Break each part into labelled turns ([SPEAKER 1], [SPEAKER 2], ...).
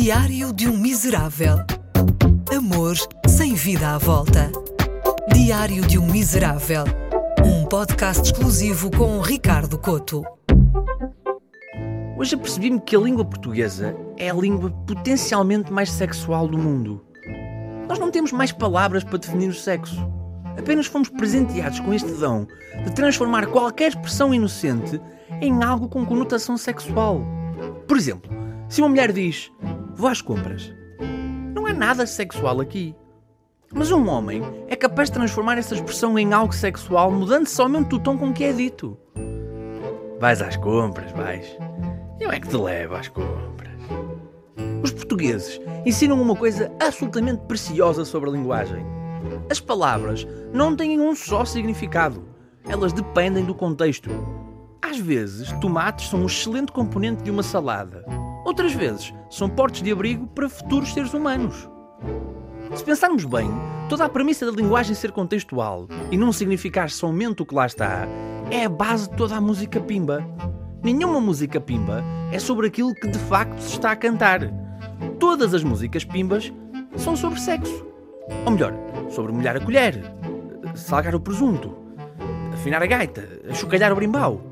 [SPEAKER 1] Diário de um Miserável. Amor sem vida à volta. Diário de um Miserável. Um podcast exclusivo com Ricardo Coto.
[SPEAKER 2] Hoje apercebi-me que a língua portuguesa é a língua potencialmente mais sexual do mundo. Nós não temos mais palavras para definir o sexo. Apenas fomos presenteados com este dom de transformar qualquer expressão inocente em algo com conotação sexual. Por exemplo, se uma mulher diz vou às compras, não há nada sexual aqui. Mas um homem é capaz de transformar essa expressão em algo sexual mudando somente o tom com que é dito. Vais às compras, vais. Eu é que te levo às compras. Os portugueses ensinam uma coisa absolutamente preciosa sobre a linguagem. As palavras não têm um só significado. Elas dependem do contexto. Às vezes, tomates são um excelente componente de uma salada. Outras vezes, são portos de abrigo para futuros seres humanos. Se pensarmos bem, toda a premissa da linguagem ser contextual e não significar somente o que lá está é a base de toda a música pimba. Nenhuma música pimba é sobre aquilo que de facto se está a cantar. Todas as músicas pimbas são sobre sexo. Ou melhor, sobre molhar a colher, salgar o presunto, afinar a gaita, chocalhar o brimbau.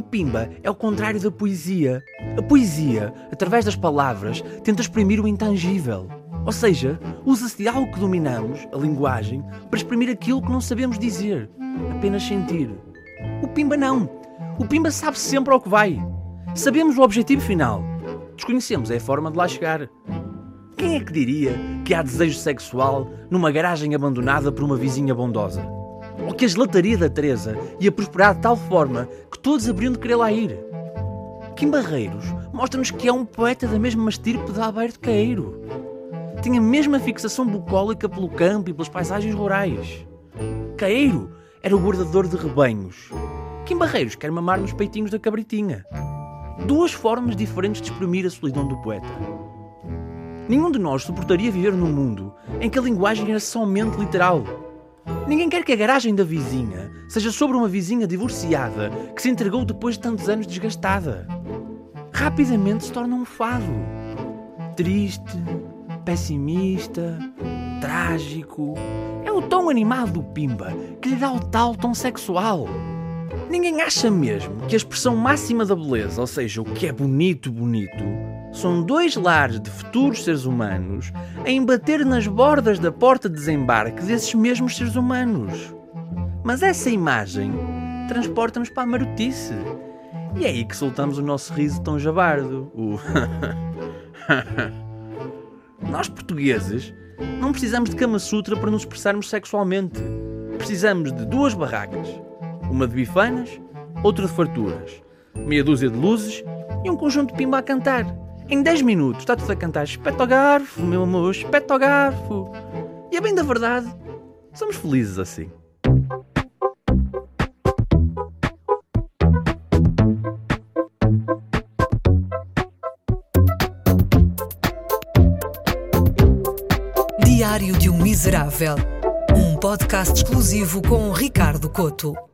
[SPEAKER 2] O pimba é o contrário da poesia. A poesia, através das palavras, tenta exprimir o intangível. Ou seja, usa-se de algo que dominamos, a linguagem, para exprimir aquilo que não sabemos dizer, apenas sentir. O pimba não. O pimba sabe sempre ao que vai. Sabemos o objetivo final. Desconhecemos é a forma de lá chegar. Quem é que diria que há desejo sexual numa garagem abandonada por uma vizinha bondosa? Que a gelataria da Teresa ia prosperar de tal forma que todos haveriam de querer lá ir? Kim Barreiros mostra-nos que é um poeta da mesma estirpe de Alberto Caeiro. Tem a mesma fixação bucólica pelo campo e pelas paisagens rurais. Caeiro era o guardador de rebanhos. Kim Barreiros quer mamar nos peitinhos da cabritinha. Duas formas diferentes de exprimir a solidão do poeta. Nenhum de nós suportaria viver num mundo em que a linguagem era somente literal. Ninguém quer que a garagem da vizinha seja sobre uma vizinha divorciada que se entregou depois de tantos anos desgastada. Rapidamente se torna um fado. Triste, pessimista, trágico. É o tom animado do Pimba que lhe dá o tal tom sexual. Ninguém acha mesmo que a expressão máxima da beleza, ou seja, o que é bonito, bonito, são dois lares de futuros seres humanos a embater nas bordas da porta de desembarque desses mesmos seres humanos. Mas essa imagem transporta-nos para a marotice. E é aí que soltamos o nosso riso tão jabardo. O Nós portugueses não precisamos de Kama Sutra para nos expressarmos sexualmente. Precisamos de duas barracas. Uma de bifanas, outra de farturas. Meia dúzia de luzes e um conjunto de pimba a cantar. Em 10 minutos está tudo a cantar espeta ao garfo, meu amor, espeta ao garfo. E é bem da verdade, somos felizes assim.
[SPEAKER 1] Diário de um Miserável. Um podcast exclusivo com Ricardo Coto.